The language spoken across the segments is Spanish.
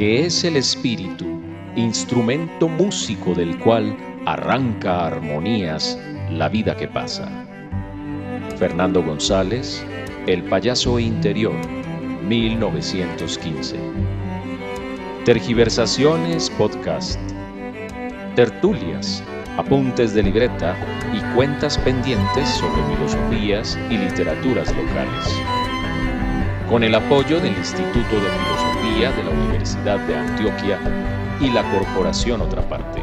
que es el espíritu, instrumento músico del cual arranca armonías la vida que pasa. Fernando González, El payaso interior, 1915. Tergiversaciones Podcast. Tertulias, apuntes de libreta y cuentas pendientes sobre filosofías y literaturas locales. Con el apoyo del Instituto de Filosofía de la Universidad de Antioquia y la Corporación Otra Parte.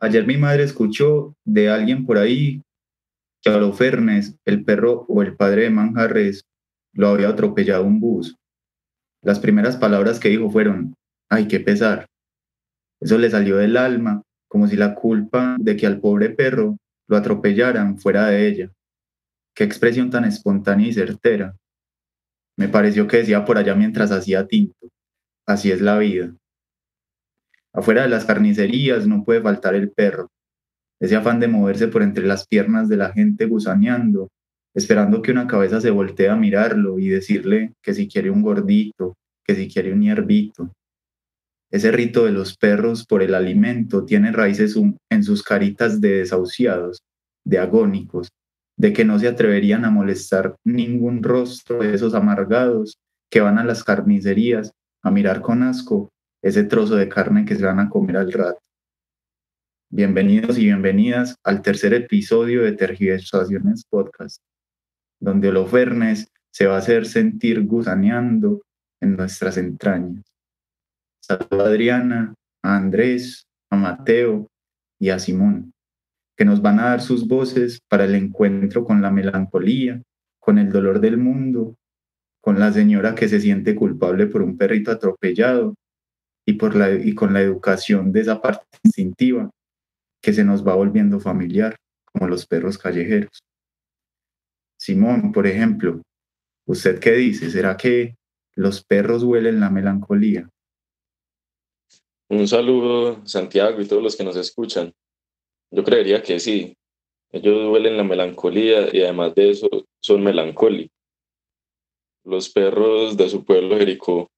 Ayer mi madre escuchó de alguien por ahí que a el perro o el padre de Manjarres, lo había atropellado un bus. Las primeras palabras que dijo fueron, ay, qué pesar. Eso le salió del alma, como si la culpa de que al pobre perro lo atropellaran fuera de ella. Qué expresión tan espontánea y certera. Me pareció que decía por allá mientras hacía tinto. Así es la vida. Afuera de las carnicerías no puede faltar el perro, ese afán de moverse por entre las piernas de la gente gusaneando, esperando que una cabeza se voltee a mirarlo y decirle que si quiere un gordito, que si quiere un hierbito. Ese rito de los perros por el alimento tiene raíces en sus caritas de desahuciados, de agónicos, de que no se atreverían a molestar ningún rostro de esos amargados que van a las carnicerías a mirar con asco ese trozo de carne que se van a comer al rato. Bienvenidos y bienvenidas al tercer episodio de Tergiversaciones Podcast, donde Holofernes se va a hacer sentir gusaneando en nuestras entrañas. A Adriana, a Andrés, a Mateo y a Simón, que nos van a dar sus voces para el encuentro con la melancolía, con el dolor del mundo, con la señora que se siente culpable por un perrito atropellado y, por la, y con la educación de esa parte instintiva que se nos va volviendo familiar, como los perros callejeros. Simón, por ejemplo, ¿usted qué dice? ¿Será que los perros huelen la melancolía? Un saludo, Santiago, y todos los que nos escuchan. Yo creería que sí. Ellos huelen la melancolía y además de eso son melancólicos. Los perros de su pueblo Jericó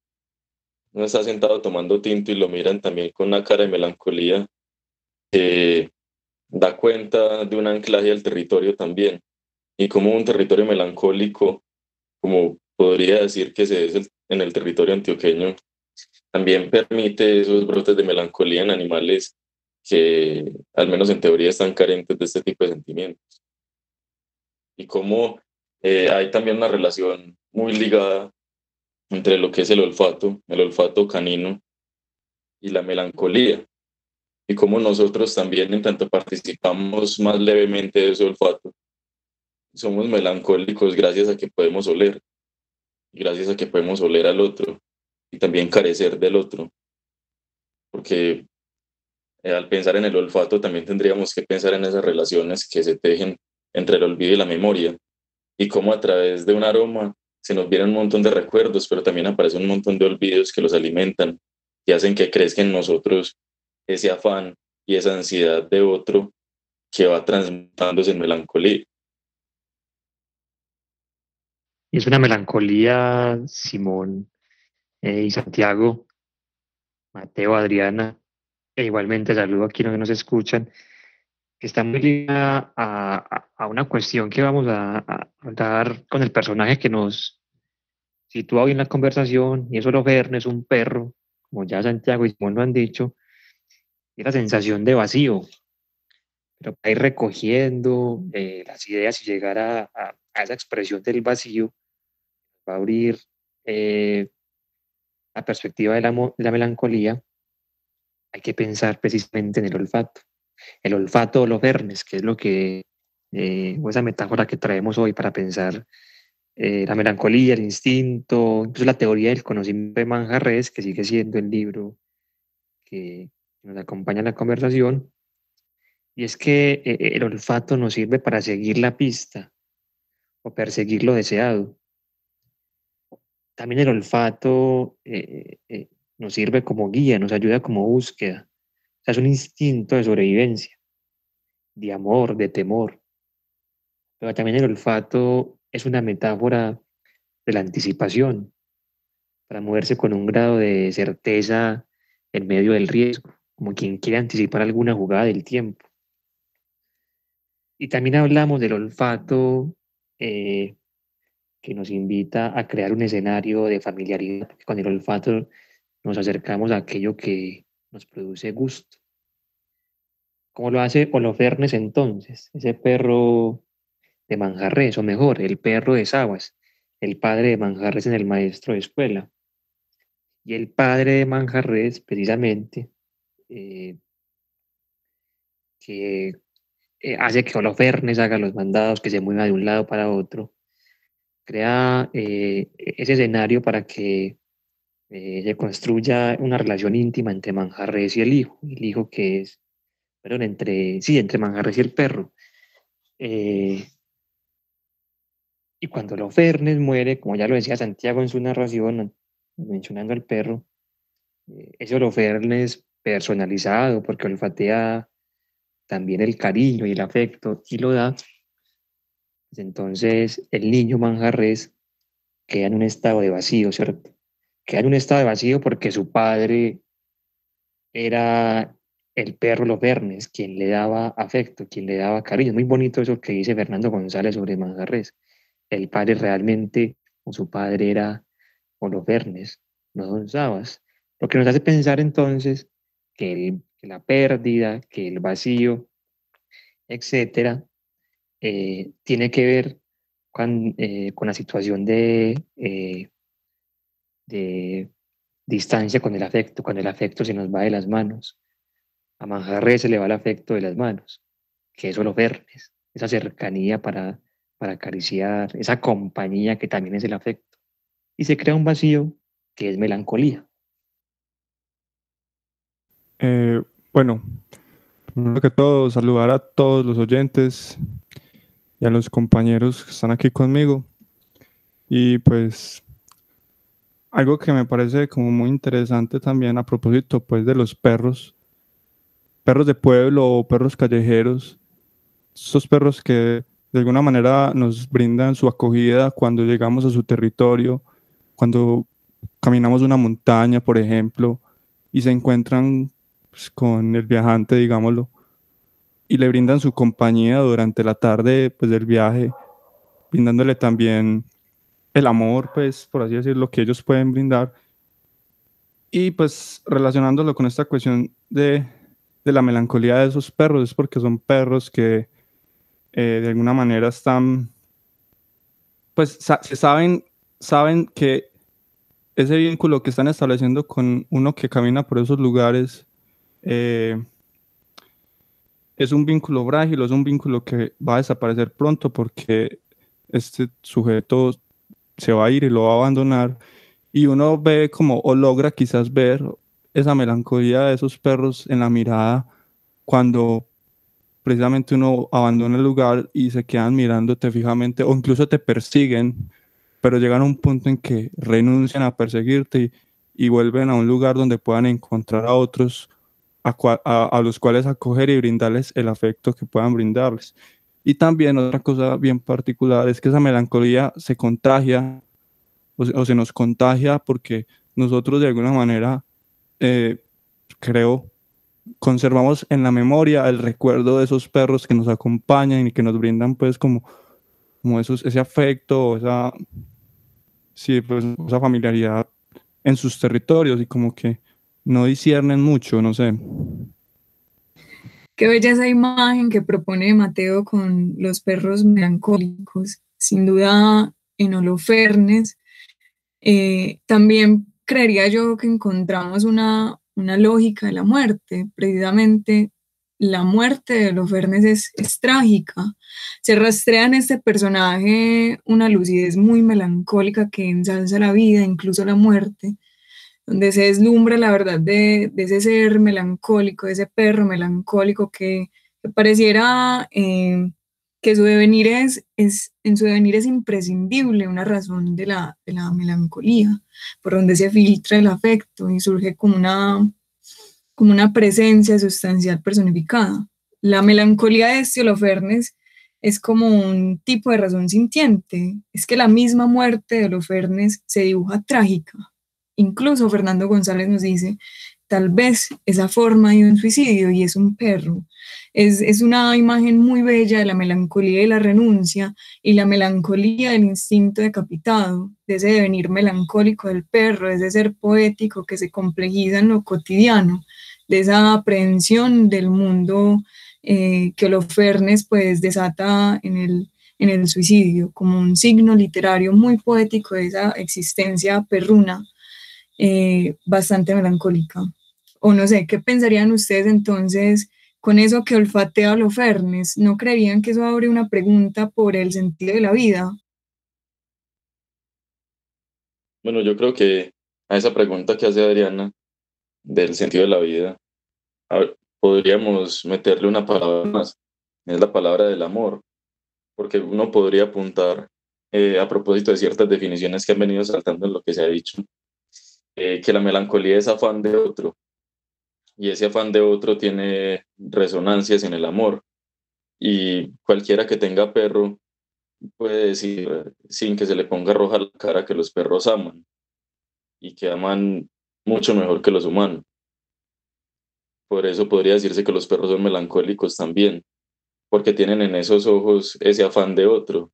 uno está sentado tomando tinto y lo miran también con una cara de melancolía que da cuenta de un anclaje al territorio también. Y como un territorio melancólico, como podría decir que se es en el territorio antioqueño, también permite esos brotes de melancolía en animales que, al menos en teoría, están carentes de este tipo de sentimientos. Y como eh, hay también una relación muy ligada entre lo que es el olfato, el olfato canino y la melancolía. Y como nosotros también, en tanto participamos más levemente de ese olfato, somos melancólicos gracias a que podemos oler, gracias a que podemos oler al otro y también carecer del otro. Porque eh, al pensar en el olfato también tendríamos que pensar en esas relaciones que se tejen entre el olvido y la memoria y cómo a través de un aroma se nos vienen un montón de recuerdos, pero también aparecen un montón de olvidos que los alimentan y hacen que crezca en nosotros ese afán y esa ansiedad de otro que va transmutándose en melancolía. Y es una melancolía, Simón eh, y Santiago, Mateo, Adriana, e igualmente saludo a quienes nos escuchan, está muy ligada a, una cuestión que vamos a, a, dar con el personaje que nos sitúa hoy en la conversación, y eso lo ver, es un perro, como ya Santiago y Simón lo han dicho, y la sensación de vacío, pero para ir recogiendo eh, las ideas y llegar a, esa expresión del vacío, va a abrir eh, la perspectiva de la, melancolía, hay que pensar precisamente en el olfato. El olfato o los vernes, que es lo que, eh, o esa metáfora que traemos hoy para pensar eh, la melancolía, el instinto, incluso la teoría del conocimiento de Manjarres, que sigue siendo el libro que nos acompaña en la conversación, y es que eh, el olfato nos sirve para seguir la pista o perseguir lo deseado. También el olfato eh, nos sirve como guía, nos ayuda como búsqueda. es un instinto de sobrevivencia, de amor, de temor. pero también el olfato es una metáfora de la anticipación, para moverse con un grado de certeza en medio del riesgo, como quien quiere anticipar alguna jugada del tiempo. Y también hablamos del olfato eh, que nos invita a crear un escenario de familiaridad. Con el olfato nos acercamos a aquello que nos produce gusto. ¿Cómo lo hace Holofernes entonces? Ese perro de Manjarres, o mejor, el perro de Sabas, el padre de Manjarres en el maestro de escuela. Y el padre de Manjarres, precisamente, eh, que eh, hace que Holofernes haga los mandados, que se mueva de un lado para otro, crea eh, ese escenario para que se construya una relación íntima entre Manjarres y el hijo, el hijo que es, perdón, entre, sí, entre Manjarres y el perro. Y cuando Holofernes muere, como ya lo decía Santiago en su narración, mencionando al perro, eh, ese Holofernes personalizado, porque olfatea también el cariño y el afecto y lo da, entonces el niño manjarres queda en un estado de vacío, ¿cierto? Queda en un estado de vacío porque su padre era el perro Holofernes, quien le daba afecto, quien le daba cariño. Muy bonito eso que dice Fernando González sobre Manjarres el padre realmente, o su padre era Holofernes, no Don Sabas. Lo que nos hace pensar entonces que, la pérdida, que el vacío, etcétera, eh, tiene que ver con, eh, con la situación de, eh, de distancia con el afecto, cuando el afecto se nos va de las manos. A Manjarre se le va el afecto de las manos, que es Holofernes, esa cercanía para para acariciar esa compañía que también es el afecto. Y se crea un vacío que es melancolía. Eh, bueno, primero que todo, saludar a todos los oyentes y a los compañeros que están aquí conmigo. Y pues algo que me parece como muy interesante también a propósito pues de los perros, perros de pueblo o perros callejeros, esos perros que de alguna manera nos brindan su acogida cuando llegamos a su territorio, cuando caminamos una montaña, por ejemplo, y se encuentran pues, con el viajante, digámoslo, y le brindan su compañía durante la tarde pues, del viaje, brindándole también el amor, pues, por así decirlo, que ellos pueden brindar. Y pues relacionándolo con esta cuestión de, de la melancolía de esos perros, es porque son perros que eh, de alguna manera están, pues se saben, saben que ese vínculo que están estableciendo con uno que camina por esos lugares eh, es un vínculo frágil, es un vínculo que va a desaparecer pronto porque este sujeto se va a ir y lo va a abandonar. Y uno ve como o logra quizás ver esa melancolía de esos perros en la mirada cuando precisamente uno abandona el lugar y se quedan mirándote fijamente o incluso te persiguen, pero llegan a un punto en que renuncian a perseguirte y, vuelven a un lugar donde puedan encontrar a otros a, los cuales acoger y brindarles el afecto que puedan brindarles. Y también otra cosa bien particular es que esa melancolía se contagia o se, nos contagia porque nosotros de alguna manera, eh, creo, conservamos en la memoria el recuerdo de esos perros que nos acompañan y que nos brindan pues como, como esos, ese afecto, esa, sí, pues, esa familiaridad en sus territorios y como que no disciernen mucho, no sé. Qué bella esa imagen que propone Mateo con los perros melancólicos. Sin duda, en Holofernes, eh, también creería yo que encontramos una, una lógica de la muerte. Precisamente la muerte de los es, es trágica. Se rastrea en este personaje una lucidez muy melancólica que ensalza la vida, incluso la muerte, donde se deslumbra la verdad de, ese ser melancólico, de ese perro melancólico que, pareciera eh, que su devenir es, es, en su devenir es imprescindible una razón de la, melancolía, por donde se filtra el afecto y surge como una, presencia sustancial personificada. La melancolía de Holofernes es como un tipo de razón sintiente. Es que la misma muerte de Holofernes se dibuja trágica. Incluso Fernando González nos dice, tal vez esa forma de un suicidio y es un perro. Es, es, una imagen muy bella de la melancolía y la renuncia y la melancolía del instinto decapitado, de ese devenir melancólico del perro, de ese ser poético que se complejiza en lo cotidiano, de esa aprehensión del mundo eh, que Holofernes pues desata en el, en el suicidio, como un signo literario muy poético de esa existencia perruna, eh, bastante melancólica. O no sé, ¿qué pensarían ustedes entonces con eso que olfatea Holofernes? ¿No creerían que eso abre una pregunta por el sentido de la vida? Bueno, yo creo que a esa pregunta que hace Adriana del sentido de la vida, podríamos meterle una palabra más, es la palabra del amor, porque uno podría apuntar eh, a propósito de ciertas definiciones que han venido saltando en lo que se ha dicho, eh, que la melancolía es afán de otro, y ese afán de otro tiene resonancias en el amor, y cualquiera que tenga perro puede decir sin que se le ponga roja la cara que los perros aman y que aman mucho mejor que los humanos. Por eso podría decirse que los perros son melancólicos también, porque tienen en esos ojos ese afán de otro,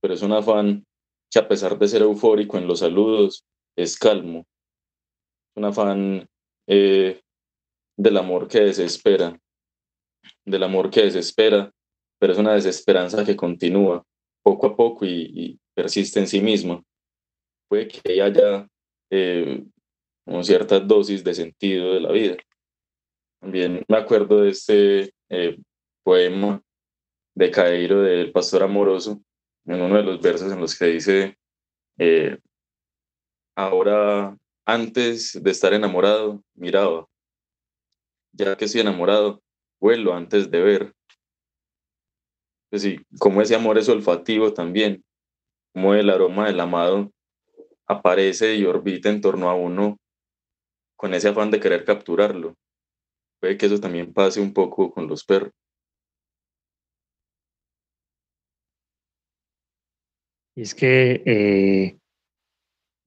pero es un afán que a pesar de ser eufórico en los saludos, es calmo. Un afán eh, del amor que desespera, del amor que desespera, pero es una desesperanza que continúa poco a poco y, persiste en sí misma. Puede que haya eh, cierta dosis de sentido de la vida. También me acuerdo de este eh, poema de Cairo del Pastor Amoroso, en uno de los versos en los que dice, eh, ahora antes de estar enamorado, miraba, ya que estoy enamorado, vuelo antes de ver. Pues sí, como ese amor es olfativo también, como el aroma del amado aparece y orbita en torno a uno con ese afán de querer capturarlo puede que eso también pase un poco con los perros. Y es que, eh,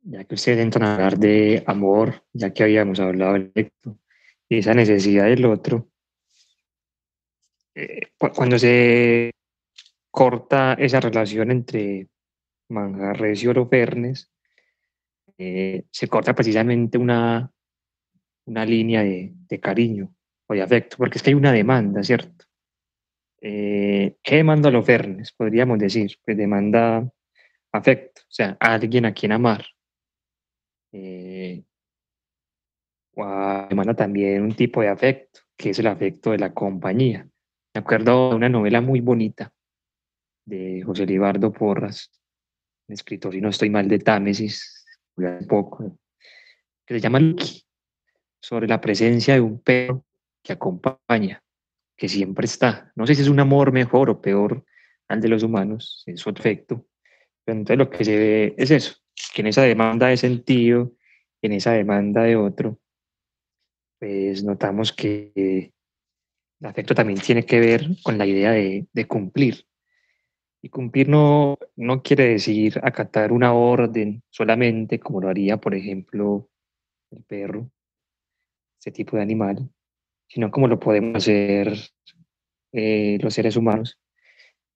ya que ustedes entran a hablar de amor, ya que habíamos hablado de esa necesidad del otro, eh, cuando se corta esa relación entre Manjarres y Orofernes, eh, se corta precisamente una, una línea de, de cariño o de afecto, porque es que hay una demanda, ¿cierto? Eh, ¿Qué demanda los Fernes? Podríamos decir, pues demanda afecto, o sea, alguien a quien amar. Eh, también un tipo de afecto, que es el afecto de la compañía. Me acuerdo de una novela muy bonita de José Libardo Porras, un escritor, y no estoy mal, de Támesis, un poco, que se llama Lucky, sobre la presencia de un perro que acompaña, que siempre está. No sé si es un amor mejor o peor al de los humanos, en su efecto, pero entonces lo que se ve es eso, que en esa demanda de sentido, en esa demanda de otro, pues notamos que el afecto también tiene que ver con la idea de, cumplir. Y cumplir no, no quiere decir acatar una orden solamente, como lo haría, por ejemplo, el perro, ese tipo de animal, sino como lo podemos hacer eh, los seres humanos,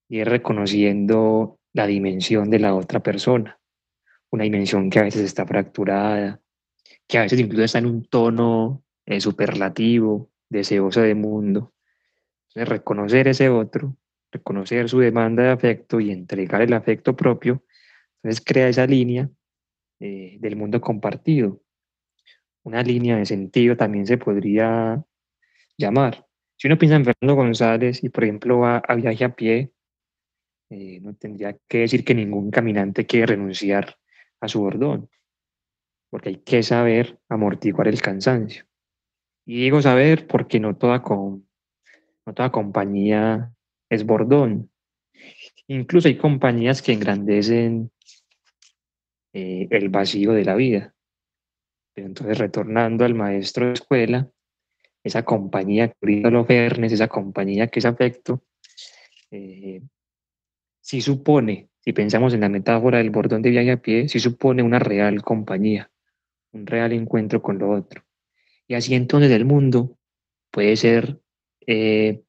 y es reconociendo la dimensión de la otra persona, una dimensión que a veces está fracturada, que a veces incluso está en un tono eh, superlativo, deseoso de mundo. Entonces, reconocer ese otro, reconocer su demanda de afecto y entregar el afecto propio, entonces crea esa línea eh, del mundo compartido. Una línea de sentido también se podría llamar. Si uno piensa en Fernando González y, por ejemplo, va a viaje a pie, eh, no tendría que decir que ningún caminante quiere renunciar a su bordón, porque hay que saber amortiguar el cansancio. Y digo saber porque no toda, con, no toda compañía es bordón. Incluso hay compañías que engrandecen eh, el vacío de la vida. Pero entonces, retornando al maestro de escuela, esa compañía que los Fernes, esa compañía que es afecto, eh, si supone, si pensamos en la metáfora del bordón de viaje a pie, si supone una real compañía, un real encuentro con lo otro. Y así entonces el mundo puede ser eh,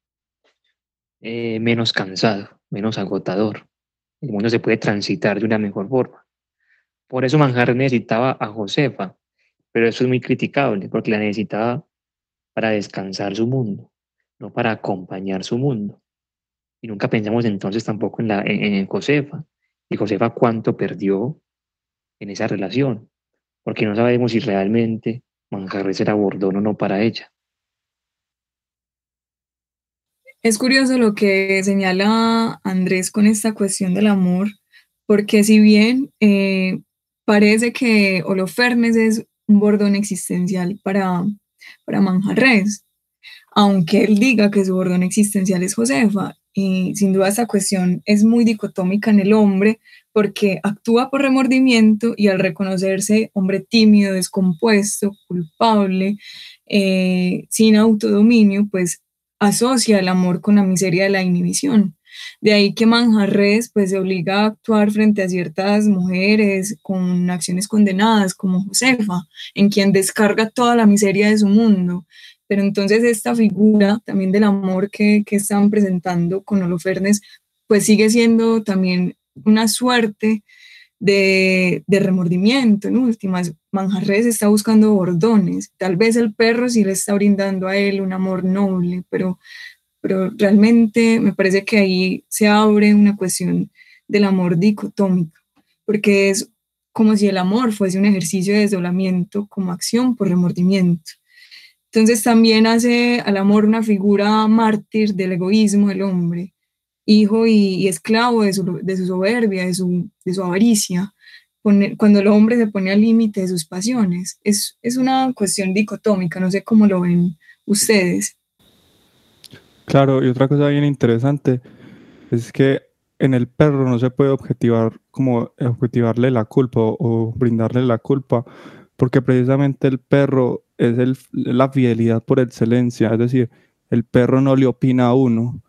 eh, menos cansado, menos agotador. El mundo se puede transitar de una mejor forma. Por eso Manjar necesitaba a Josefa, pero eso es muy criticable, porque la necesitaba para descansar su mundo, no para acompañar su mundo. Y nunca pensamos entonces tampoco en, la, en, Josefa. Y Josefa cuánto perdió en esa relación, porque no sabemos si realmente Manjarres era bordón o no para ella. Es curioso lo que señala Andrés con esta cuestión del amor, porque si bien eh, parece que Holofernes es un bordón existencial para, para Manjarres, aunque él diga que su bordón existencial es Josefa, y sin duda esta cuestión es muy dicotómica en el hombre porque actúa por remordimiento y al reconocerse hombre tímido, descompuesto, culpable, eh, sin autodominio, pues asocia el amor con la miseria de la inhibición. De ahí que Manjarres pues se obliga a actuar frente a ciertas mujeres con acciones condenadas como Josefa, en quien descarga toda la miseria de su mundo. Pero entonces esta figura también del amor que, que están presentando con Holofernes pues sigue siendo también una suerte de, remordimiento, en últimas. Manjarres está buscando bordones. Tal vez el perro sí le está brindando a él un amor noble, pero, pero realmente me parece que ahí se abre una cuestión del amor dicotómico, porque es como si el amor fuese un ejercicio de desdoblamiento como acción por remordimiento. Entonces también hace al amor una figura mártir del egoísmo del hombre, hijo y, esclavo de su, soberbia, de su, avaricia, cuando el hombre se pone al límite de sus pasiones. Es, es una cuestión dicotómica, no sé cómo lo ven ustedes. Claro, y otra cosa bien interesante es que en el perro no se puede objetivar como objetivarle la culpa o, brindarle la culpa, porque precisamente el perro es el, la fidelidad por excelencia, es decir, el perro no le opina a uno,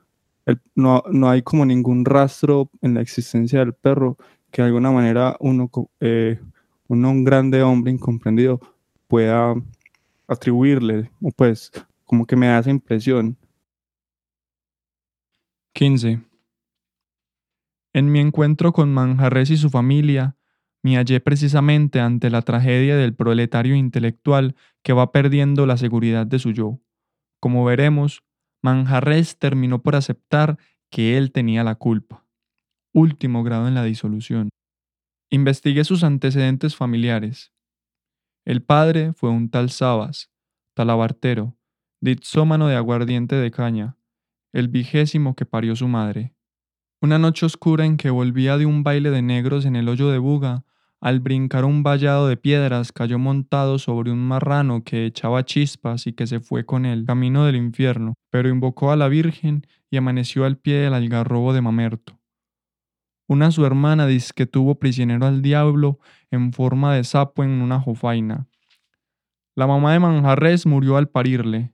no, no, hay como ningún rastro en la existencia del perro que de alguna manera uno, eh, uno un grande hombre incomprendido pueda atribuirle, o pues como que me da esa impresión. 15. En mi encuentro con Manjarres y su familia, me hallé precisamente ante la tragedia del proletario intelectual que va perdiendo la seguridad de su yo. Como veremos, Manjarres terminó por aceptar que él tenía la culpa. Último grado en la disolución. Investigué sus antecedentes familiares. El padre fue un tal Sabas, talabartero, ditsómano de aguardiente de caña, el vigésimo que parió su madre. Una noche oscura en que volvía de un baile de negros en el hoyo de Buga, al brincar un vallado de piedras cayó montado sobre un marrano que echaba chispas y que se fue con él, camino del infierno, pero invocó a la Virgen y amaneció al pie del algarrobo de Mamerto. Una su hermana dice que tuvo prisionero al diablo en forma de sapo en una jofaina. La mamá de Manjarres murió al parirle.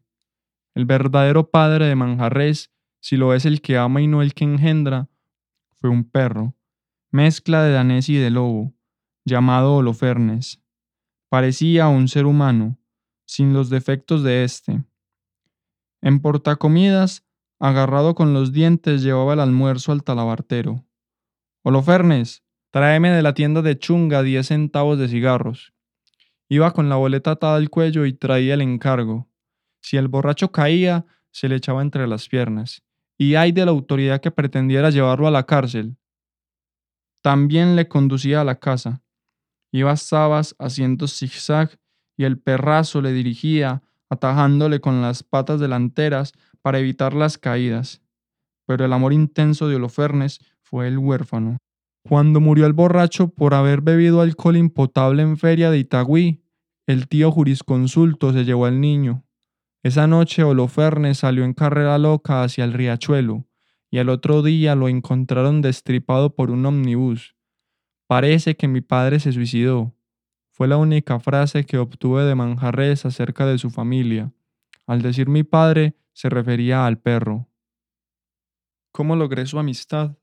El verdadero padre de Manjarres, si lo es el que ama y no el que engendra, fue un perro, mezcla de danés y de lobo llamado Holofernes. Parecía un ser humano, sin los defectos de éste. En portacomidas, agarrado con los dientes, llevaba el almuerzo al talabartero. Holofernes, tráeme de la tienda de chunga diez centavos de cigarros. Iba con la boleta atada al cuello y traía el encargo. Si el borracho caía, se le echaba entre las piernas. Y hay de la autoridad que pretendiera llevarlo a la cárcel. También le conducía a la casa. Iba Sabas haciendo zigzag y el perrazo le dirigía, atajándole con las patas delanteras para evitar las caídas. Pero el amor intenso de Holofernes fue el huérfano. Cuando murió el borracho por haber bebido alcohol impotable en feria de Itagüí, el tío jurisconsulto se llevó al niño. Esa noche Holofernes salió en carrera loca hacia el riachuelo, y al otro día lo encontraron destripado por un omnibus. Parece que mi padre se suicidó. Fue la única frase que obtuve de Manjarres acerca de su familia. Al decir mi padre, se refería al perro. ¿Cómo logré su amistad?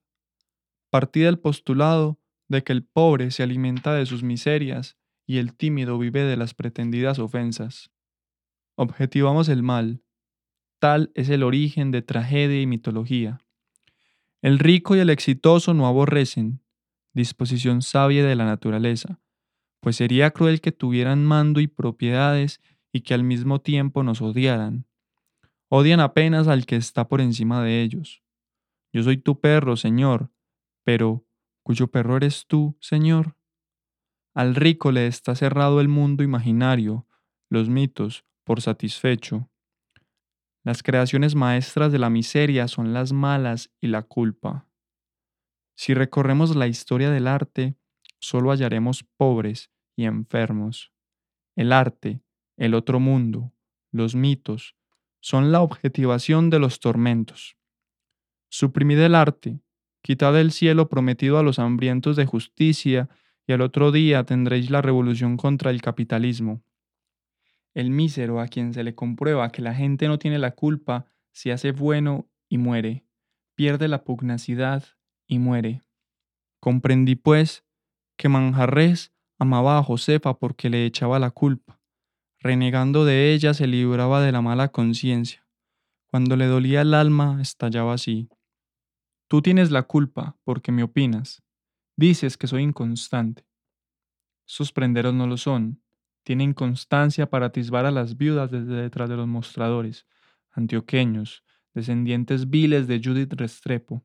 partí del postulado de que el pobre se alimenta de sus miserias y el tímido vive de las pretendidas ofensas. Objetivamos el mal. Tal es el origen de tragedia y mitología. El rico y el exitoso no aborrecen, disposición sabia de la naturaleza, pues sería cruel que tuvieran mando y propiedades y que al mismo tiempo nos odiaran. Odian apenas al que está por encima de ellos. Yo soy tu perro, Señor, pero ¿cuyo perro eres tú, Señor? Al rico le está cerrado el mundo imaginario, los mitos, por satisfecho. Las creaciones maestras de la miseria son las malas y la culpa. Si recorremos la historia del arte, solo hallaremos pobres y enfermos. El arte, el otro mundo, los mitos, son la objetivación de los tormentos. Suprimid el arte, quitad el cielo prometido a los hambrientos de justicia, y al otro día tendréis la revolución contra el capitalismo. El mísero a quien se le comprueba que la gente no tiene la culpa se hace bueno y muere, pierde la pugnacidad y muere. Comprendí, pues, que Manjarres amaba a Josefa porque le echaba la culpa. Renegando de ella se libraba de la mala conciencia. Cuando le dolía el alma, estallaba así. Tú tienes la culpa porque me opinas. Dices que soy inconstante. Sus prenderos no lo son. Tienen constancia para atisbar a las viudas desde detrás de los mostradores, antioqueños, descendientes viles de Judith Restrepo,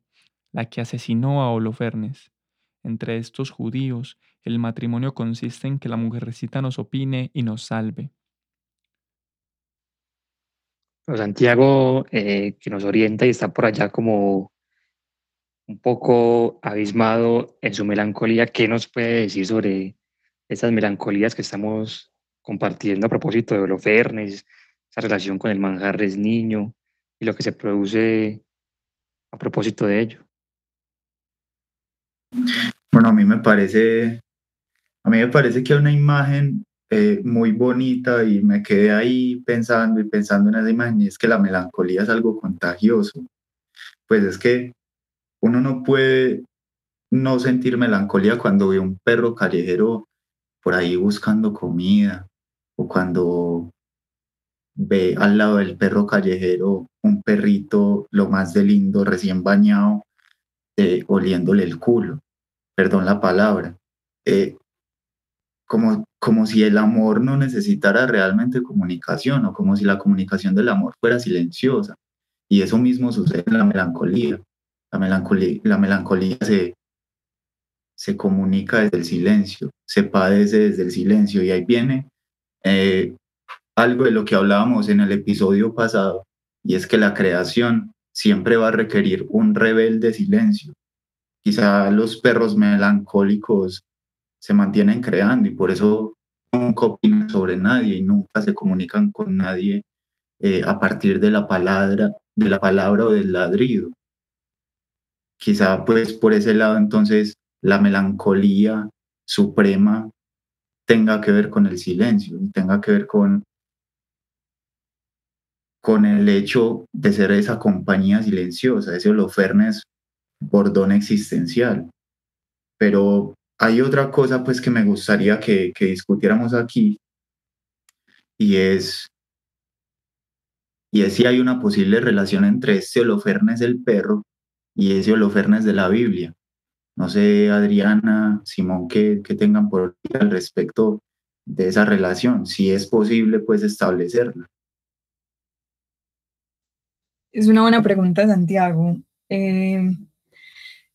la que asesinó a Holofernes. Entre estos judíos, el matrimonio consiste en que la mujercita nos opine y nos salve. Santiago, eh, que nos orienta y está por allá como un poco abismado en su melancolía, ¿qué nos puede decir sobre esas melancolías que estamos compartiendo a propósito de Holofernes, esa relación con el manjarres niño y lo que se produce a propósito de ello? Bueno, a mí me parece, a mí me parece que una imagen eh, muy bonita y me quedé ahí pensando y pensando en esa imagen y es que la melancolía es algo contagioso. Pues es que uno no puede no sentir melancolía cuando ve un perro callejero por ahí buscando comida o cuando ve al lado del perro callejero un perrito lo más de lindo recién bañado eh, oliéndole el culo perdón la palabra, eh, como, como si el amor no necesitara realmente comunicación o como si la comunicación del amor fuera silenciosa. Y eso mismo sucede en la melancolía. La melancolía, la melancolía se, se comunica desde el silencio, se padece desde el silencio y ahí viene eh, algo de lo que hablábamos en el episodio pasado y es que la creación siempre va a requerir un rebelde silencio quizá los perros melancólicos se mantienen creando y por eso nunca opinan sobre nadie y nunca se comunican con nadie eh, a partir de la palabra, de la palabra o del ladrido. Quizá pues por ese lado entonces la melancolía suprema tenga que ver con el silencio y tenga que ver con con el hecho de ser esa compañía silenciosa, ese Holofernes bordón existencial. Pero hay otra cosa pues que me gustaría que, discutiéramos aquí y es, y es si hay una posible relación entre este Holofernes del perro y ese Holofernes de la Biblia. No sé, Adriana, Simón, que, que tengan por al respecto de esa relación, si es posible pues establecerla. Es una buena pregunta, Santiago. Eh,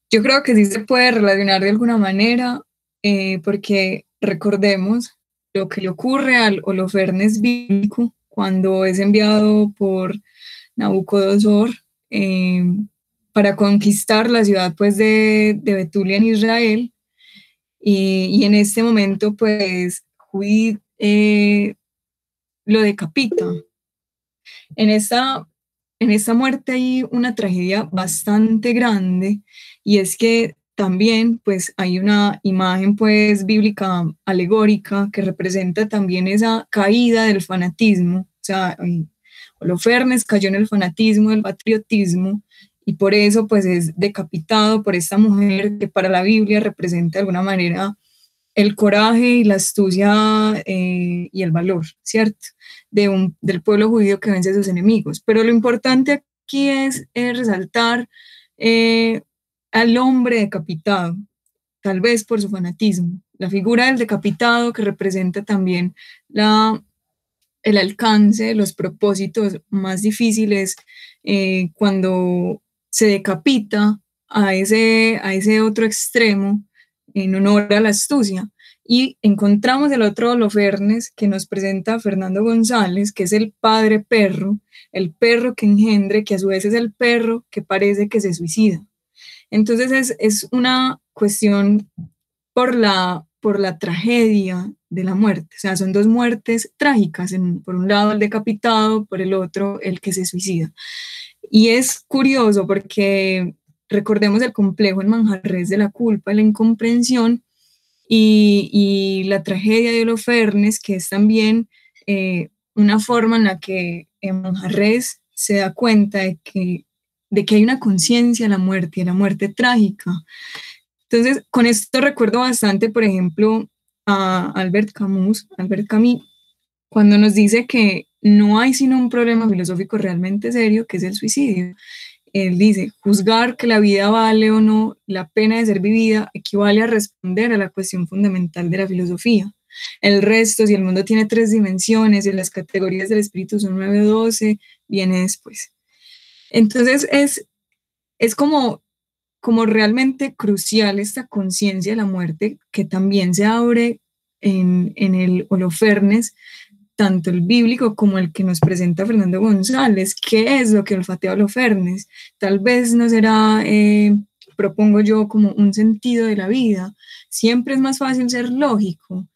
yo creo que sí se puede relacionar de alguna manera, eh, porque recordemos lo que le ocurre al Holofernes bíblico cuando es enviado por Nabucodonosor eh, para conquistar la ciudad pues, de, de Betulia en Israel. Y, en este momento, pues, Judí eh, lo decapita. En esta, en esta muerte hay una tragedia bastante grande y es que también pues hay una imagen pues bíblica alegórica que representa también esa caída del fanatismo, o sea, Holofernes cayó en el fanatismo, el patriotismo y por eso pues es decapitado por esta mujer que para la Biblia representa de alguna manera el coraje y la astucia eh, y el valor, ¿cierto? De un, del pueblo judío que vence a sus enemigos. Pero lo importante aquí es, resaltar eh, al hombre decapitado, tal vez por su fanatismo. La figura del decapitado que representa también la, el alcance, los propósitos más difíciles eh, cuando se decapita a ese, a ese otro extremo en honor a la astucia. Y encontramos el otro Holofernes que nos presenta Fernando González, que es el padre perro, el perro que engendre, que a su vez es el perro que parece que se suicida. Entonces es, es una cuestión por la, por la tragedia de la muerte. O sea, son dos muertes trágicas. por un lado el decapitado, por el otro el que se suicida. Y es curioso porque recordemos el complejo en Manjarres de la culpa, la incomprensión y, la tragedia de Holofernes, que es también eh, una forma en la que en Manjarres se da cuenta de que, de que hay una conciencia de la muerte, de la muerte trágica. Entonces, con esto recuerdo bastante, por ejemplo, a Albert Camus, Albert Camus, cuando nos dice que no hay sino un problema filosófico realmente serio, que es el suicidio. Él dice, juzgar que la vida vale o no la pena de ser vivida equivale a responder a la cuestión fundamental de la filosofía. El resto, si el mundo tiene tres dimensiones y las categorías del espíritu son nueve o doce, viene después. Entonces es, es como, como realmente crucial esta conciencia de la muerte que también se abre en, en el Holofernes tanto el bíblico como el que nos presenta Fernando González. ¿Qué es lo que olfatea Holofernes? Tal vez no será, eh, propongo yo, como un sentido de la vida. Siempre es más fácil ser lógico,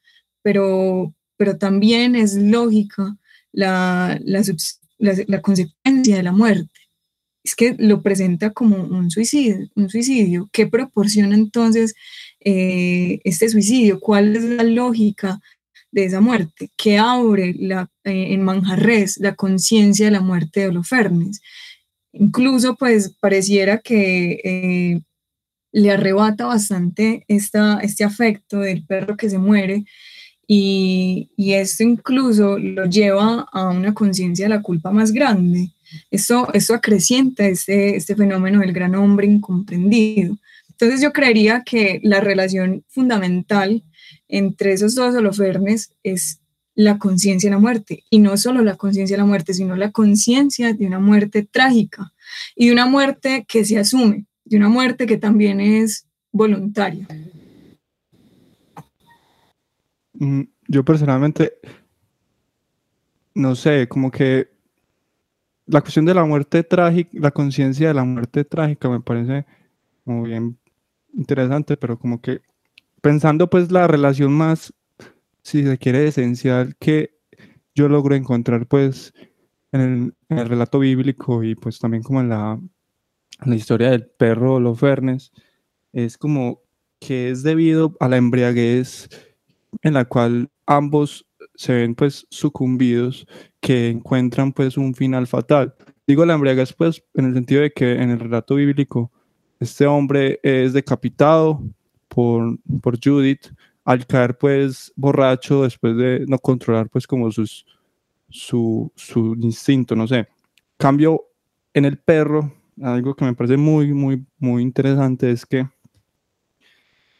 pero, pero también es lógica la, la, consecuencia de la muerte. Es que lo presenta como un suicidio, un suicidio. ¿Qué proporciona entonces eh, este suicidio? ¿Cuál es la lógica de esa muerte, que abre eh, en Manjarres la conciencia de la muerte de Holofernes. Incluso pues pareciera que eh, le arrebata bastante esta, este afecto del perro que se muere y, y esto incluso lo lleva a una conciencia de la culpa más grande. Esto, esto acrecienta este, este fenómeno del gran hombre incomprendido. Entonces yo creería que la relación fundamental entre esos dos holofernes es la conciencia de la muerte. Y no solo la conciencia de la muerte, sino la conciencia de una muerte trágica y de una muerte que se asume, de una muerte que también es voluntaria. Mm, yo personalmente, no sé, como que la cuestión de la muerte trágica, la conciencia de la muerte trágica me parece muy bien interesante, pero como que pensando pues la relación más, si se quiere, esencial que yo logro encontrar pues en el, relato bíblico y pues también como en la, historia del perro Lofernes, es como que es debido a la embriaguez en la cual ambos se ven pues sucumbidos, que encuentran pues un final fatal. Digo la embriaguez pues en el sentido de que en el relato bíblico este hombre es decapitado, por, por Judith al caer pues borracho después de no controlar pues como sus, su, su instinto, no sé. Cambio en el perro, algo que me parece muy, muy, muy interesante es que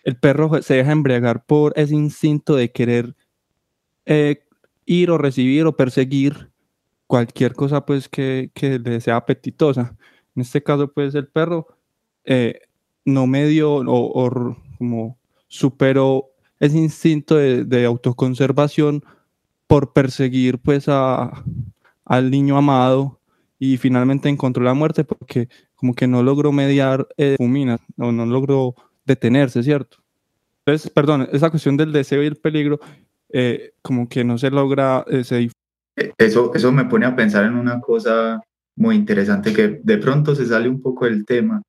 el perro se deja embriagar por ese instinto de querer eh, ir o recibir o perseguir cualquier cosa pues que, que, le sea apetitosa. En este caso pues el perro eh, no medio o, o como superó ese instinto de, autoconservación por perseguir pues a, al niño amado y finalmente encontró la muerte porque como que no logró mediar eh, Fumina o no logró detenerse, ¿cierto? Entonces, perdón, esa cuestión del deseo y el peligro eh, como que no se logra... Eh, eso, eso me pone a pensar en una cosa muy interesante que de pronto se sale un poco del tema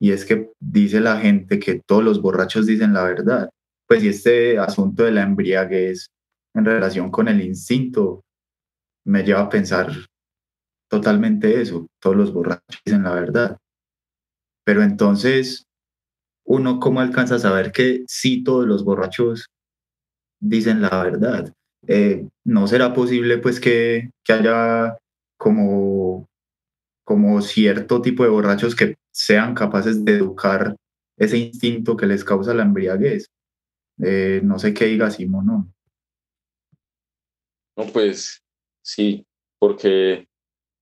y es que dice la gente que todos los borrachos dicen la verdad. Pues y este asunto de la embriaguez en relación con el instinto me lleva a pensar totalmente eso, todos los borrachos dicen la verdad. pero entonces, ¿uno cómo alcanza a saber que sí todos los borrachos dicen la verdad? Eh, ¿No será posible pues que, que haya como, como cierto tipo de borrachos que sean capaces de educar ese instinto que les causa la embriaguez? Eh, no sé qué diga Simón, ¿no? No, pues sí, porque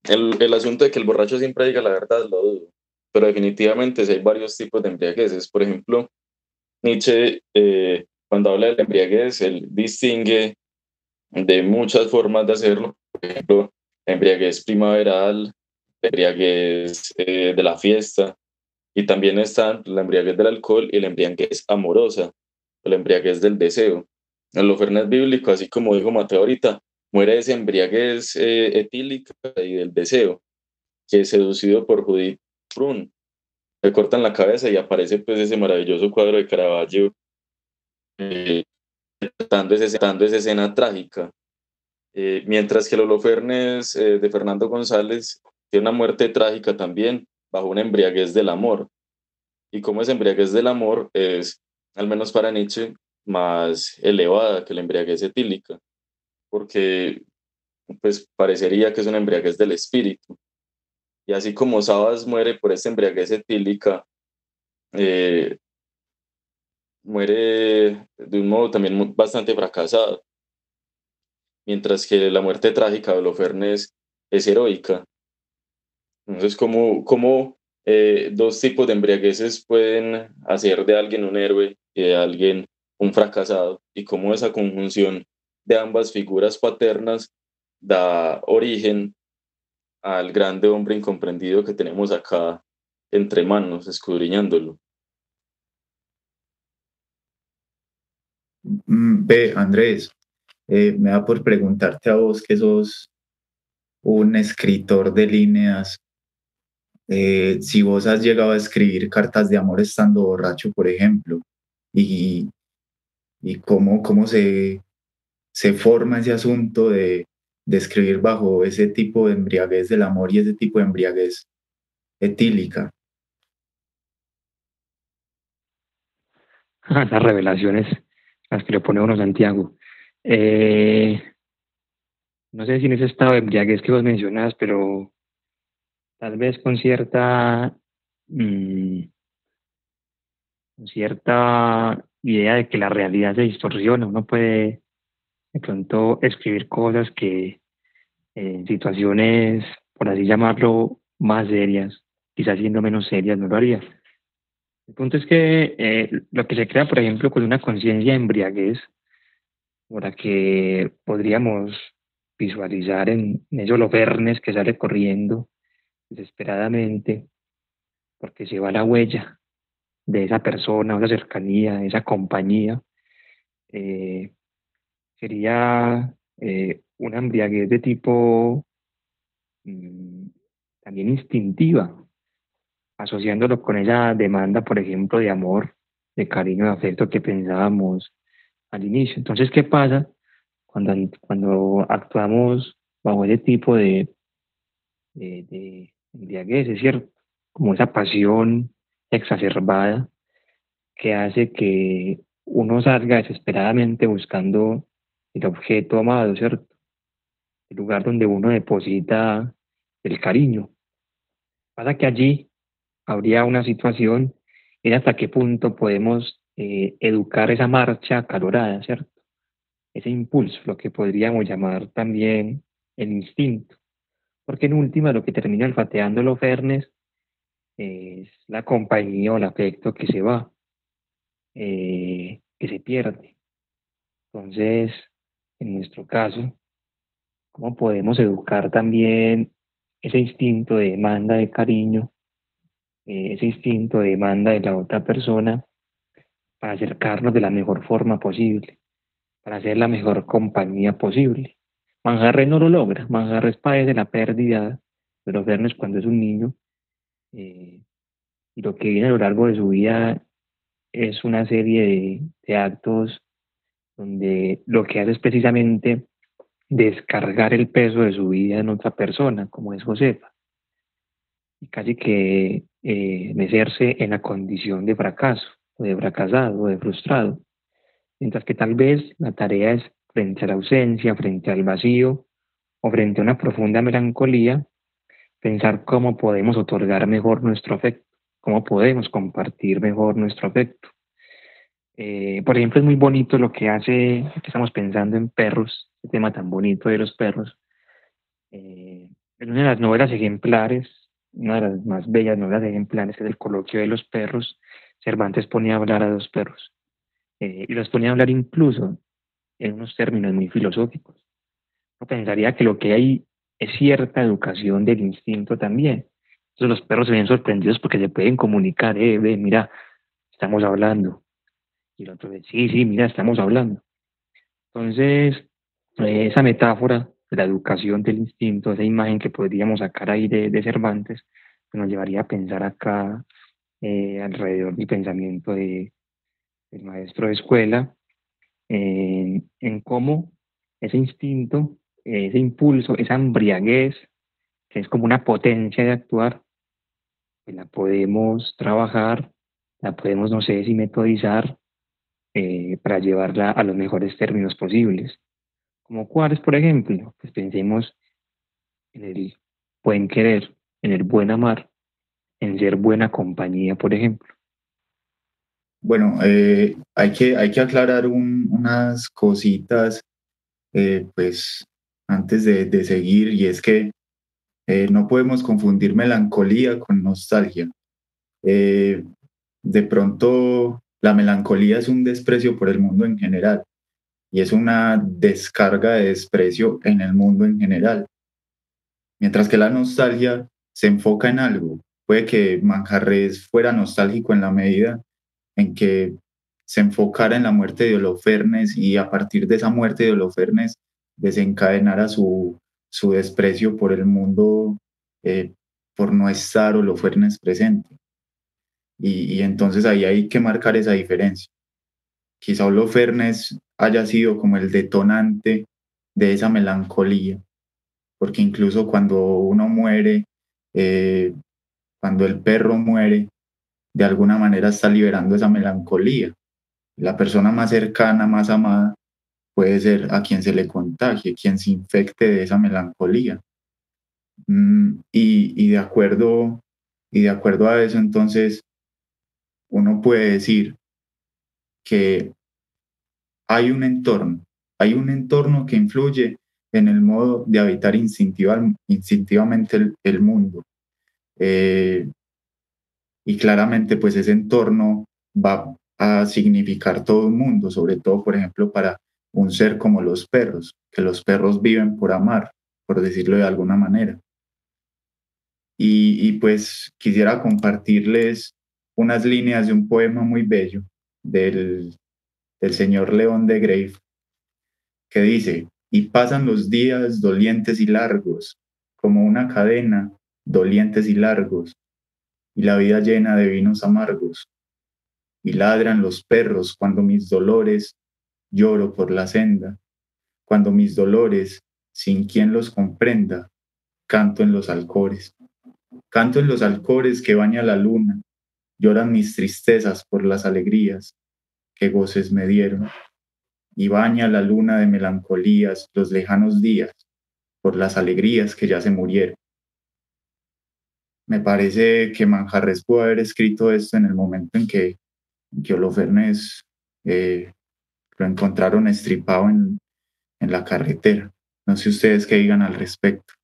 el, el, asunto de que el borracho siempre diga la verdad lo dudo, pero definitivamente hay varios tipos de embriagueces. Por ejemplo, Nietzsche, eh, cuando habla de la embriaguez, él distingue de muchas formas de hacerlo. Por ejemplo, embriaguez primaveral, embriaguez eh, de la fiesta, y también están la embriaguez del alcohol y la embriaguez amorosa, la embriaguez del deseo. En lo Fernández bíblico, así como dijo Mateo ahorita, muere esa embriaguez eh, etílica y del deseo, que es seducido por Judith Prun. Le cortan la cabeza y aparece pues ese maravilloso cuadro de Caravaggio eh, tratando, esa escena trágica. Eh, mientras que el Holofernes eh, de Fernando González tiene una muerte trágica también bajo una embriaguez del amor. Y como esa embriaguez del amor es, al menos para Nietzsche, más elevada que la embriaguez etílica porque pues parecería que es una embriaguez del espíritu. Y así como Sabas muere por esta embriaguez etílica, eh, muere de un modo también bastante fracasado, mientras que la muerte trágica de Holofernes es heroica. Entonces, ¿cómo, cómo eh, dos tipos de embriagueces pueden hacer de alguien un héroe y de alguien un fracasado? Y cómo esa conjunción de ambas figuras paternas da origen al grande hombre incomprendido que tenemos acá entre manos, escudriñándolo. Mm, ve, Andrés, eh, me da por preguntarte a vos que sos un escritor de líneas, eh, si vos has llegado a escribir cartas de amor estando borracho, por ejemplo, y, y cómo, cómo se, se forma ese asunto de, de escribir bajo ese tipo de embriaguez del amor y ese tipo de embriaguez etílica. Las revelaciones, las que le pone uno Santiago. Eh, no sé si en ese estado de embriaguez que vos mencionas, pero tal vez con cierta, mm, cierta idea de que la realidad se distorsiona. Uno puede de pronto escribir cosas que en situaciones, por así llamarlo, más serias, quizás siendo menos serias, no lo haría. El punto es que eh, lo que se crea, por ejemplo, con una conciencia embriaguez, por que podríamos visualizar en, en esos vernes que sale corriendo desesperadamente, porque se va la huella de esa persona, esa cercanía, esa compañía, eh, sería eh, una embriaguez de tipo mm, también instintiva, asociándolo con esa demanda, por ejemplo, de amor, de cariño, de afecto que pensábamos al inicio. Entonces, ¿qué pasa cuando, cuando actuamos bajo ese tipo de, de, de Es cierto, como esa pasión exacerbada que hace que uno salga desesperadamente buscando el objeto amado, ¿cierto? El lugar donde uno deposita el cariño. Pasa que allí habría una situación en hasta qué punto podemos eh, educar esa marcha calorada, ¿cierto? Ese impulso, lo que podríamos llamar también el instinto. Porque en última lo que termina olfateando los fernes es la compañía o el afecto que se va, eh, que se pierde. Entonces, en nuestro caso, cómo podemos educar también ese instinto de demanda de cariño, eh, ese instinto de demanda de la otra persona para acercarnos de la mejor forma posible, para ser la mejor compañía posible. Manjarre no lo logra, Manjarre padece la pérdida de los cuando es un niño eh, y lo que viene a lo largo de su vida es una serie de, de actos donde lo que hace es precisamente descargar el peso de su vida en otra persona, como es Josefa. y casi que eh, meterse en la condición de fracaso, o de fracasado, o de frustrado. Mientras que tal vez la tarea es frente a la ausencia, frente al vacío o frente a una profunda melancolía, pensar cómo podemos otorgar mejor nuestro afecto, cómo podemos compartir mejor nuestro afecto. Eh, por ejemplo, es muy bonito lo que hace, que estamos pensando en perros, el tema tan bonito de los perros. Eh, una de las novelas ejemplares, una de las más bellas novelas ejemplares es el coloquio de los perros, Cervantes ponía a hablar a dos perros. Eh, y los ponía a hablar incluso en unos términos muy filosóficos. Yo pensaría que lo que hay es cierta educación del instinto también. Entonces los perros se ven sorprendidos porque se pueden comunicar, eh, ve, mira, estamos hablando, y el otro dice, sí, sí, mira, estamos hablando. Entonces, eh, esa metáfora de la educación del instinto, esa imagen que podríamos sacar ahí de, Cervantes, pues nos llevaría a pensar acá eh, alrededor del pensamiento de, del maestro de escuela, en cómo ese instinto, ese impulso, esa embriaguez, que es como una potencia de actuar, pues la podemos trabajar, la podemos, no sé si metodizar, eh, para llevarla a los mejores términos posibles. Como cuáles, por ejemplo, pues pensemos en el buen querer, en el buen amar, en ser buena compañía, por ejemplo. Bueno, eh, hay, que, hay que aclarar unas cositas, eh, pues, antes de, seguir, y es que no podemos confundir melancolía con nostalgia. de pronto la melancolía es un desprecio por el mundo en general y es una descarga de desprecio en el mundo en general. Mientras que la nostalgia se enfoca en algo. Puede que Manjarres fuera nostálgico en la medida en que se enfocara en la muerte de Holofernes y a partir de esa muerte de Holofernes desencadenara su, su desprecio por el mundo eh, por no estar Holofernes presente. Y, entonces ahí hay que marcar esa diferencia. Quizá Holofernes haya sido como el detonante de esa melancolía, porque incluso cuando uno muere, eh, cuando el perro muere, de alguna manera está liberando esa melancolía. La persona más cercana, más amada, puede ser a quien se le contagie, quien se infecte de esa melancolía. Mm, y, y, de acuerdo, y de acuerdo a eso, entonces, uno puede decir que hay un entorno, hay un entorno que influye en el modo de habitar instintivamente el, mundo. Eh, y claramente, pues ese entorno va a significar todo el mundo, sobre todo, por ejemplo, para un ser como los perros, que los perros viven por amar, por decirlo de alguna manera. Y, pues quisiera compartirles unas líneas de un poema muy bello del, del señor León de Grave, que dice, y pasan los días dolientes y largos, como una cadena, dolientes y largos, y la vida llena de vinos amargos, y ladran los perros cuando mis dolores lloro por la senda, cuando mis dolores, sin quien los comprenda, canto en los alcores, canto en los alcores que baña la luna, Lloran mis tristezas por las alegrías que goces me dieron, y baña la luna de melancolías los lejanos días por las alegrías que ya se murieron. Me parece que Manjarres pudo haber escrito esto en el momento en que, que Holofernes eh, lo encontraron estripado en, en la carretera. No sé ustedes qué digan al respecto.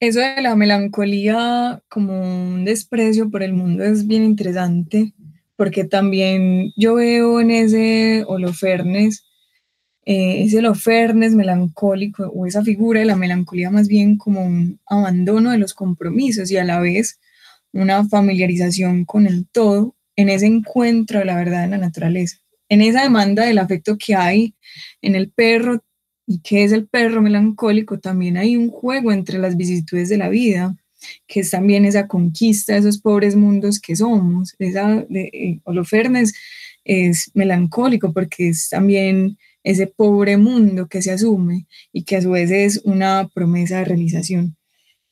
Eso de la melancolía como un desprecio por el mundo es bien interesante, porque también yo veo en ese Holofernes, eh, ese Holofernes melancólico, o esa figura de la melancolía más bien como un abandono de los compromisos y a la vez una familiarización con el todo en ese encuentro de la verdad en la naturaleza, en esa demanda del afecto que hay en el perro y qué es el perro melancólico, también hay un juego entre las vicisitudes de la vida, que es también esa conquista de esos pobres mundos que somos. Esa de, eh, Holofernes es melancólico porque es también ese pobre mundo que se asume y que a su vez es una promesa de realización.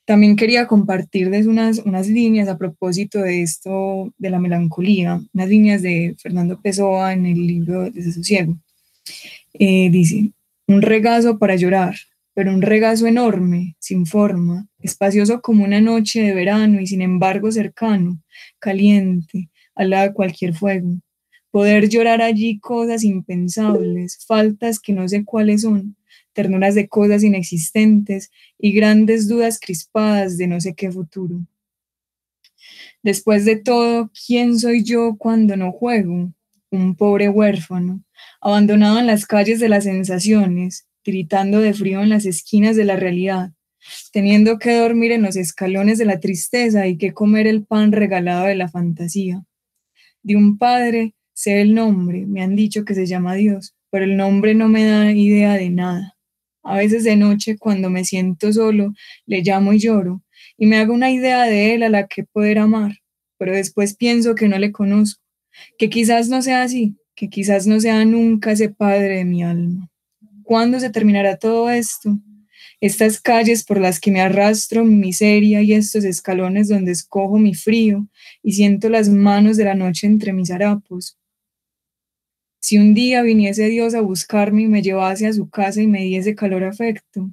También quería compartirles unas, unas líneas a propósito de esto, de la melancolía, unas líneas de Fernando Pessoa en el libro Desasosiego. Eh, dice, un regazo para llorar, pero un regazo enorme, sin forma, espacioso como una noche de verano y sin embargo cercano, caliente, al lado de cualquier fuego. Poder llorar allí cosas impensables, faltas que no sé cuáles son, ternuras de cosas inexistentes y grandes dudas crispadas de no sé qué futuro. Después de todo, ¿quién soy yo cuando no juego? Un pobre huérfano, abandonado en las calles de las sensaciones, gritando de frío en las esquinas de la realidad, teniendo que dormir en los escalones de la tristeza y que comer el pan regalado de la fantasía. De un padre sé el nombre, me han dicho que se llama Dios, pero el nombre no me da idea de nada. A veces de noche, cuando me siento solo, le llamo y lloro, y me hago una idea de él a la que poder amar, pero después pienso que no le conozco, que quizás no sea así, que quizás no sea nunca ese padre de mi alma. ¿Cuándo se terminará todo esto? Estas calles por las que me arrastro mi miseria y estos escalones donde escojo mi frío y siento las manos de la noche entre mis harapos. Si un día viniese Dios a buscarme y me llevase a su casa y me diese calor afecto.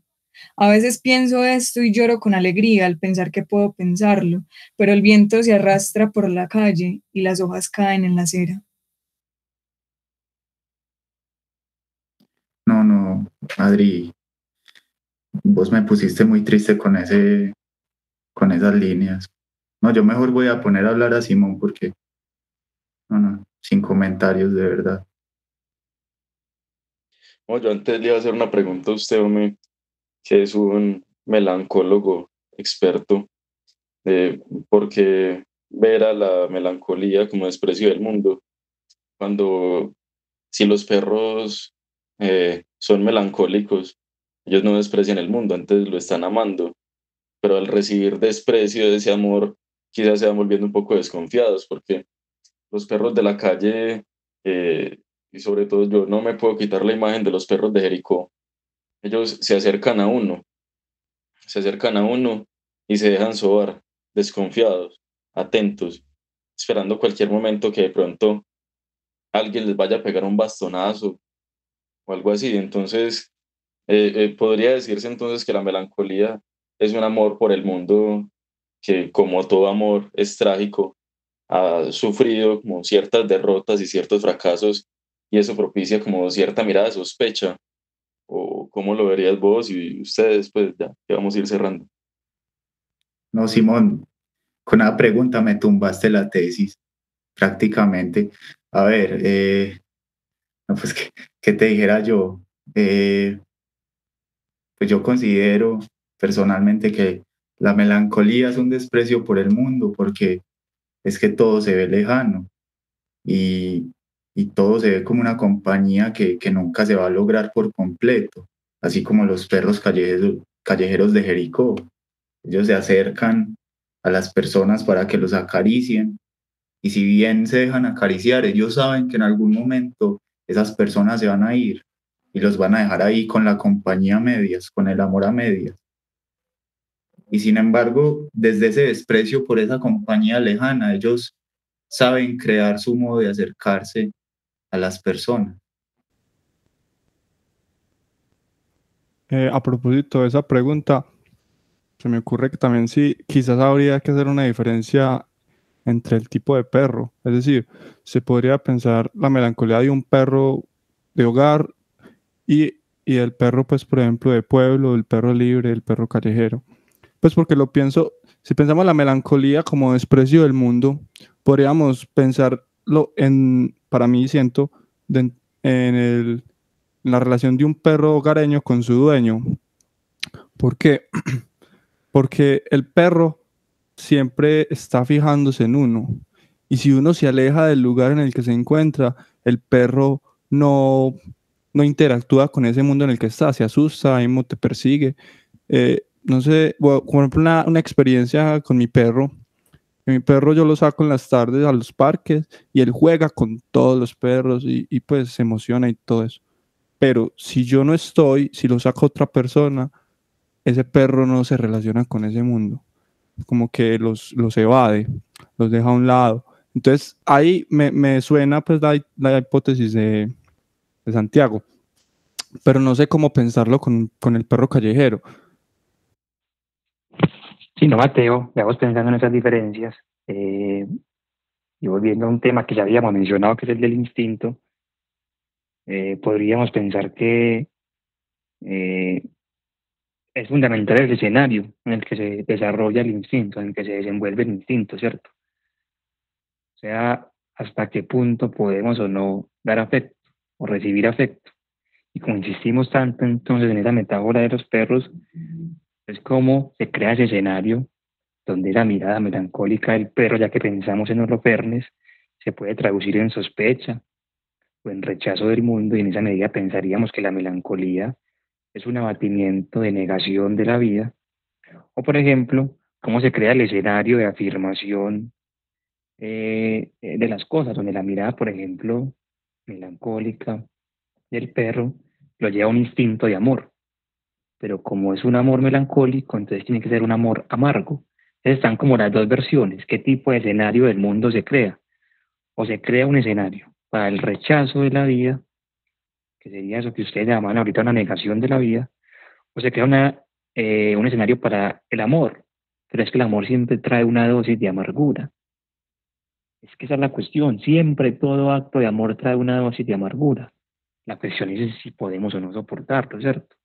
A veces pienso esto y lloro con alegría al pensar que puedo pensarlo, pero el viento se arrastra por la calle y las hojas caen en la acera. No, no, Adri, vos me pusiste muy triste con ese, con esas líneas. No, yo mejor voy a poner a hablar a Simón porque, no, no, sin comentarios de verdad. No, yo antes le iba a hacer una pregunta a usted, hombre, que es un melancólogo experto, porque ver a la melancolía como desprecio del mundo, cuando si los perros eh, son melancólicos, ellos no desprecian el mundo, antes lo están amando, pero al recibir desprecio de ese amor, quizás se van volviendo un poco desconfiados, porque los perros de la calle, eh, y sobre todo yo no me puedo quitar la imagen de los perros de Jericó, ellos se acercan a uno, se acercan a uno y se dejan sobar, desconfiados, atentos, esperando cualquier momento que de pronto alguien les vaya a pegar un bastonazo o algo así. Entonces, eh, eh, podría decirse entonces que la melancolía es un amor por el mundo que, como todo amor, es trágico, ha sufrido como ciertas derrotas y ciertos fracasos y eso propicia como cierta mirada de sospecha. ¿O cómo lo verías vos y ustedes? Pues ya, que vamos a ir cerrando. No, Simón, con una pregunta me tumbaste la tesis, prácticamente. A ver, eh, pues que, te dijera yo, eh, pues yo considero personalmente que la melancolía es un desprecio por el mundo porque es que todo se ve lejano y, y todo se ve como una compañía que, que, nunca se va a lograr por completo, así como los perros callejeros, callejeros de Jericó. Ellos se acercan a las personas para que los acaricien y si bien se dejan acariciar, ellos saben que en algún momento esas personas se van a ir y los van a dejar ahí con la compañía a medias, con el amor a medias. Y sin embargo, desde ese desprecio por esa compañía lejana, ellos saben crear su modo de acercarse a las personas. Eh, a propósito de esa pregunta, se me ocurre que también sí, quizás habría que hacer una diferencia entre el tipo de perro. Es decir, se podría pensar la melancolía de un perro de hogar y, y el perro, pues, por ejemplo, de pueblo, el perro libre, el perro callejero. Pues porque lo pienso, si pensamos la melancolía como desprecio del mundo, podríamos pensarlo en, para mí siento, en, el, en la relación de un perro hogareño con su dueño. ¿Por qué? Porque el perro siempre está fijándose en uno. Y si uno se aleja del lugar en el que se encuentra, el perro no, no interactúa con ese mundo en el que está, se asusta, te persigue. Eh, no sé, por ejemplo, una, una, experiencia con mi perro. Mi perro yo lo saco en las tardes a los parques y él juega con todos los perros y, pues se emociona y todo eso. pero si yo no estoy, si lo saca otra persona, ese perro no se relaciona con ese mundo. Como que los, los evade, los deja a un lado. Entonces ahí me, suena pues la, hipótesis de, Santiago, pero no sé cómo pensarlo con, el perro callejero. Sí, no, Mateo, vamos pensando en esas diferencias. Eh, y volviendo a un tema que ya habíamos mencionado, que es el del instinto, eh, podríamos pensar que eh, es fundamental el escenario en el que se desarrolla el instinto, en el que se desenvuelve el instinto, ¿cierto? O sea, hasta qué punto podemos o no dar afecto o recibir afecto. Y como insistimos tanto entonces en esa metáfora de los perros, es como se crea ese escenario donde la mirada melancólica del perro, ya que pensamos en Holofernes, se puede traducir en sospecha o en rechazo del mundo y en esa medida pensaríamos que la melancolía es un abatimiento de negación de la vida, o por ejemplo, cómo se crea el escenario de afirmación eh, de las cosas, donde la mirada, por ejemplo, melancólica del perro lo lleva a un instinto de amor, pero como es un amor melancólico, entonces tiene que ser un amor amargo. Entonces están como las dos versiones, qué tipo de escenario del mundo se crea, o se crea un escenario para el rechazo de la vida que sería eso que ustedes llaman ahorita una negación de la vida, o se crea una, eh, un escenario para el amor, pero es que el amor siempre trae una dosis de amargura. Es que esa es la cuestión, siempre todo acto de amor trae una dosis de amargura. La cuestión es si podemos o no soportarlo, ¿cierto?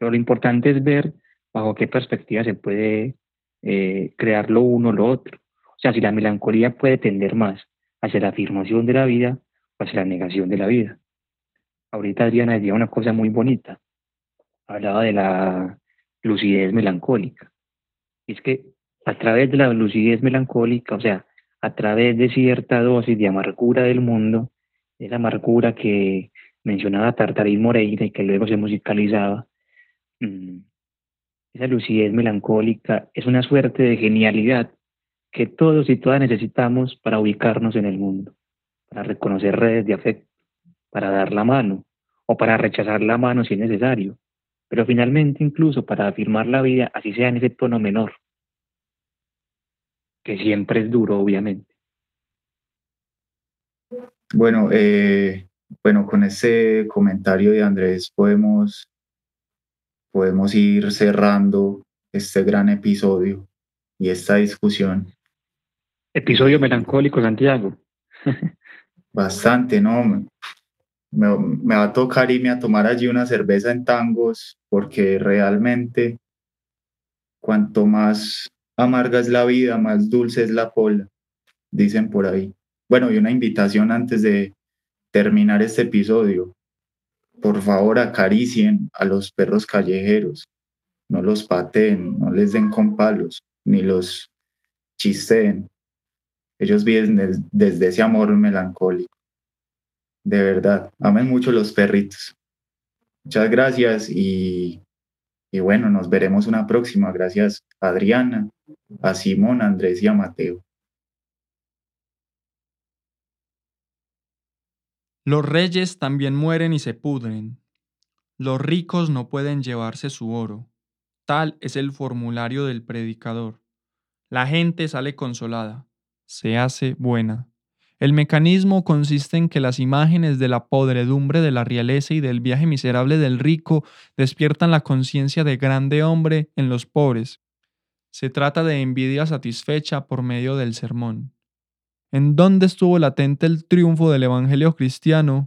Pero lo importante es ver bajo qué perspectiva se puede eh, crear lo uno o lo otro. O sea, si la melancolía puede tender más hacia la afirmación de la vida o hacia la negación de la vida ahorita Adriana decía una cosa muy bonita. Hablaba de la lucidez melancólica. Y es que a través de la lucidez melancólica, o sea, a través de cierta dosis de amargura del mundo, esa amargura que mencionaba Tartarín Moreira y que luego se musicalizaba, esa lucidez melancólica es una suerte de genialidad que todos y todas necesitamos para ubicarnos en el mundo, para reconocer redes de afecto, para dar la mano o para rechazar la mano si es necesario, pero finalmente incluso para afirmar la vida, así sea en ese tono menor, que siempre es duro, obviamente. Bueno, eh, bueno, con ese comentario de Andrés podemos, podemos ir cerrando este gran episodio y esta discusión. Episodio melancólico, Santiago. Bastante, ¿no? me, va a tocar irme a tomar allí una cerveza en tangos, porque realmente cuanto más amarga es la vida, más dulce es la pola, dicen por ahí. Bueno, y una invitación antes de terminar este episodio. Por favor, acaricien a los perros callejeros, no los pateen, no les den con palos, ni los chisteen. Ellos viven desde ese amor melancólico de verdad. Amen mucho los perritos. Muchas gracias y, bueno, nos veremos una próxima. Gracias a Adriana, a Simón, a Andrés y a Mateo. Los reyes también mueren y se pudren. Los ricos no pueden llevarse su oro. Tal es el formulario del predicador. La gente sale consolada, se hace buena. El mecanismo consiste en que las imágenes de la podredumbre de la realeza y del viaje miserable del rico despiertan la conciencia de grande hombre en los pobres. Se trata de envidia satisfecha por medio del sermón. ¿En dónde estuvo latente el triunfo del Evangelio cristiano?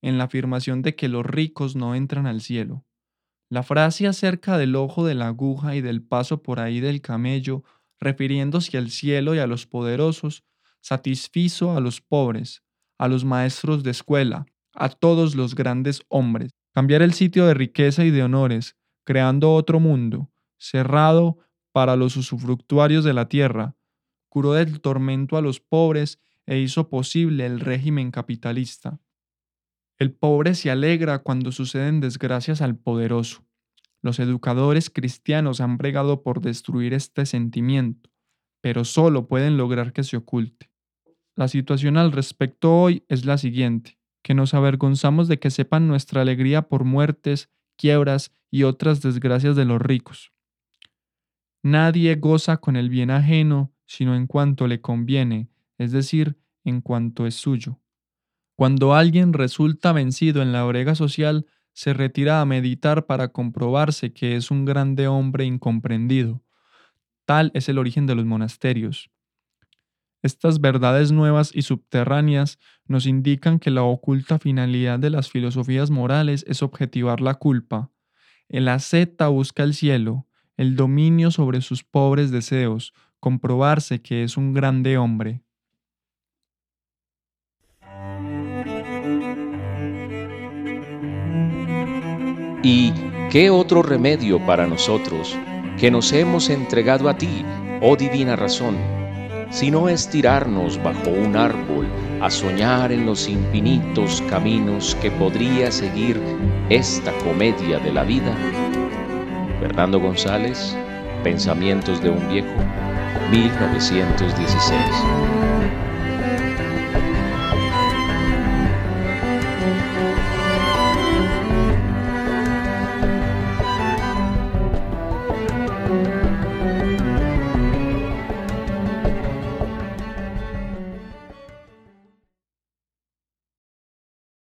En la afirmación de que los ricos no entran al cielo. La frase acerca del ojo de la aguja y del paso por ahí del camello, refiriéndose al cielo y a los poderosos, satisfizo a los pobres, a los maestros de escuela, a todos los grandes hombres. Cambiar el sitio de riqueza y de honores, creando otro mundo, cerrado para los usufructuarios de la tierra, curó del tormento a los pobres e hizo posible el régimen capitalista. El pobre se alegra cuando suceden desgracias al poderoso. Los educadores cristianos han bregado por destruir este sentimiento, pero solo pueden lograr que se oculte. La situación al respecto hoy es la siguiente. que nos avergonzamos de que sepan nuestra alegría por muertes, quiebras y otras desgracias de los ricos. Nadie goza con el bien ajeno sino en cuanto le conviene, es decir, en cuanto es suyo. Cuando alguien resulta vencido en la brega social, se retira a meditar para comprobarse que es un grande hombre incomprendido. Tal es el origen de los monasterios. Estas verdades nuevas y subterráneas nos indican que la oculta finalidad de las filosofías morales es objetivar la culpa. El asceta busca el cielo, el dominio sobre sus pobres deseos, comprobarse que es un grande hombre. ¿Y qué otro remedio para nosotros que nos hemos entregado a ti, oh divina razón? si no estirarnos bajo un árbol a soñar en los infinitos caminos que podría seguir esta comedia de la vida. Fernando González, Pensamientos de un viejo, 1916.